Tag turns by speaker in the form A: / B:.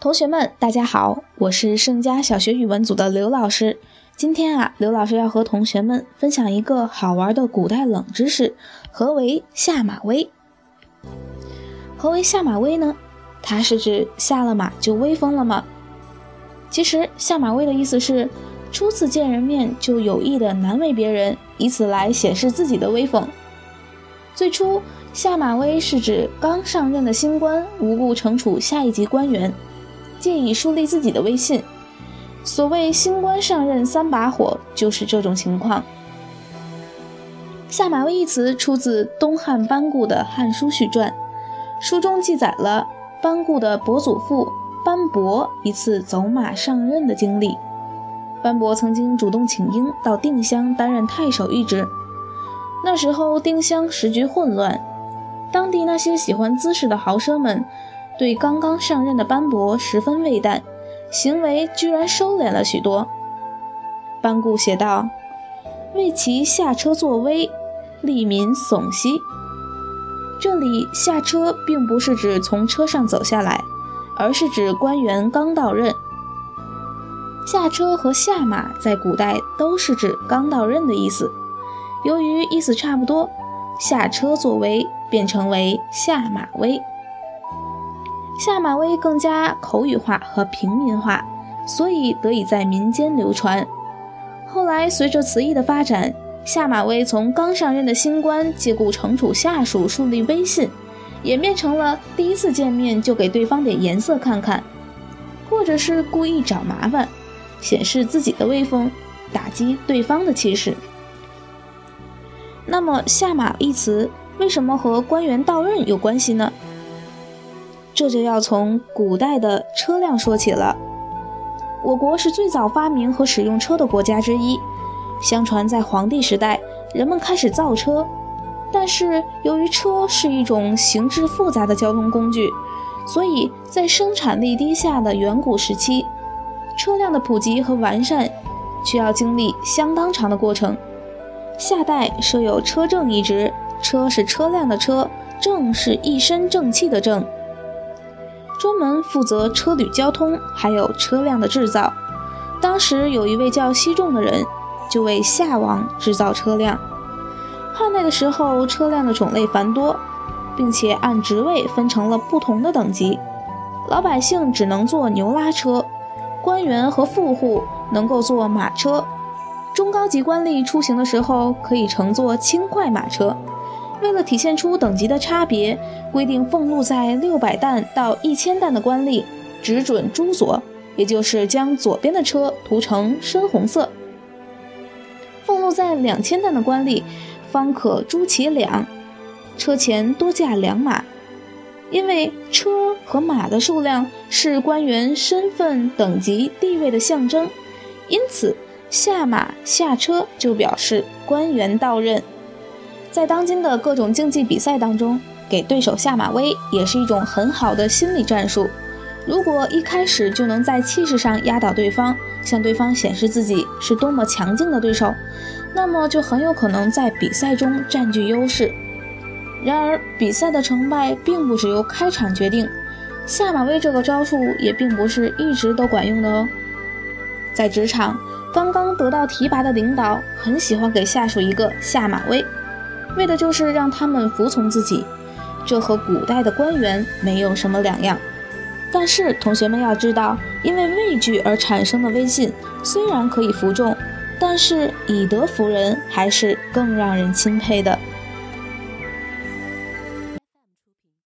A: 同学们，大家好，我是盛佳小学语文组的刘老师。今天啊，刘老师要和同学们分享一个好玩的古代冷知识：何为下马威？何为下马威呢？它是指下了马就威风了吗？其实下马威的意思是初次见人面就有意的难为别人，以此来显示自己的威风。最初下马威是指刚上任的新官无故惩处下一级官员。借以树立自己的威信。所谓“新官上任三把火”，就是这种情况。下马威一词出自东汉班固的《汉书序传》，书中记载了班固的伯祖父班伯一次走马上任的经历。班伯曾经主动请缨到定襄担任太守一职，那时候定襄时局混乱，当地那些喜欢滋事的豪奢们。对刚刚上任的班伯十分畏惮，行为居然收敛了许多。班固写道：“为其下车作威，利民悚息。”这里下车并不是指从车上走下来，而是指官员刚到任。下车和下马在古代都是指刚到任的意思。由于意思差不多，下车作威便成为下马威。下马威更加口语化和平民化，所以得以在民间流传。后来随着词义的发展，下马威从刚上任的新官借故惩处下属、树立威信，演变成了第一次见面就给对方点颜色看看，或者是故意找麻烦，显示自己的威风，打击对方的气势。那么“下马”一词为什么和官员到任有关系呢？这就要从古代的车辆说起了。我国是最早发明和使用车的国家之一。相传在黄帝时代，人们开始造车，但是由于车是一种形制复杂的交通工具，所以在生产力低下的远古时期，车辆的普及和完善需要经历相当长的过程。夏代设有车正一职，车是车辆的车，正是一身正气的正。专门负责车旅交通，还有车辆的制造。当时有一位叫西仲的人，就为夏王制造车辆。汉代的时候，车辆的种类繁多，并且按职位分成了不同的等级。老百姓只能坐牛拉车，官员和富户能够坐马车，中高级官吏出行的时候可以乘坐轻快马车。为了体现出等级的差别，规定俸禄在六百担到一千担的官吏只准朱左，也就是将左边的车涂成深红色；俸禄在两千担的官吏方可朱其两，车前多驾两马。因为车和马的数量是官员身份、等级、地位的象征，因此下马下车就表示官员到任。在当今的各种竞技比赛当中，给对手下马威也是一种很好的心理战术。如果一开始就能在气势上压倒对方，向对方显示自己是多么强劲的对手，那么就很有可能在比赛中占据优势。然而，比赛的成败并不是由开场决定，下马威这个招数也并不是一直都管用的哦。在职场，刚刚得到提拔的领导很喜欢给下属一个下马威。为的就是让他们服从自己，这和古代的官员没有什么两样。但是同学们要知道，因为畏惧而产生的威信，虽然可以服众，但是以德服人还是更让人钦佩的。